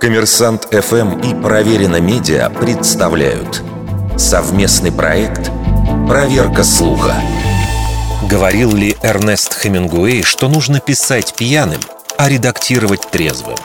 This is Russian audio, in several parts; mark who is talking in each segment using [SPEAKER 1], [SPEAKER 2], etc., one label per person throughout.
[SPEAKER 1] Коммерсант ФМ и Проверено Медиа представляют совместный проект «Проверка слуха».
[SPEAKER 2] Говорил ли Эрнест Хемингуэй, что нужно писать пьяным, а редактировать трезвым?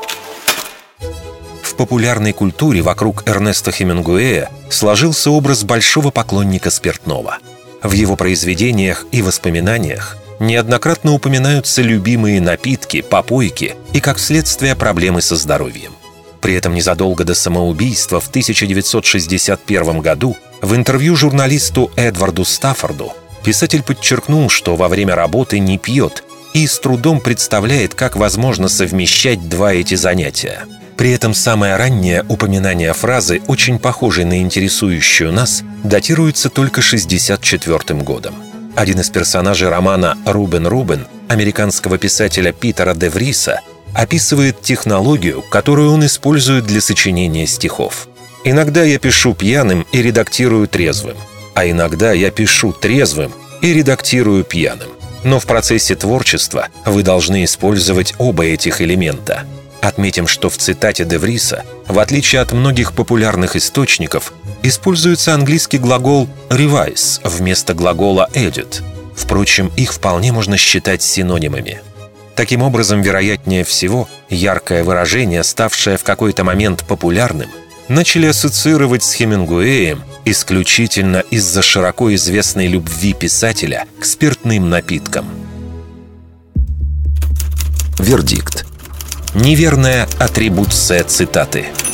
[SPEAKER 2] В популярной культуре вокруг Эрнеста Хемингуэя сложился образ большого поклонника спиртного. В его произведениях и воспоминаниях неоднократно упоминаются любимые напитки, попойки и, как следствие, проблемы со здоровьем. При этом незадолго до самоубийства в 1961 году в интервью журналисту Эдварду Стаффорду писатель подчеркнул, что во время работы не пьет и с трудом представляет, как возможно совмещать два эти занятия. При этом самое раннее упоминание фразы, очень похожей на интересующую нас, датируется только 1964 годом. Один из персонажей романа «Рубен Рубен» американского писателя Питера де Вриса описывает технологию, которую он использует для сочинения стихов. «Иногда я пишу пьяным и редактирую трезвым, а иногда я пишу трезвым и редактирую пьяным. Но в процессе творчества вы должны использовать оба этих элемента – Отметим, что в цитате Девриса, в отличие от многих популярных источников, используется английский глагол «revise» вместо глагола «edit». Впрочем, их вполне можно считать синонимами. Таким образом, вероятнее всего, яркое выражение, ставшее в какой-то момент популярным, начали ассоциировать с Хемингуэем исключительно из-за широко известной любви писателя к спиртным напиткам.
[SPEAKER 1] Вердикт.
[SPEAKER 2] Неверная атрибуция цитаты –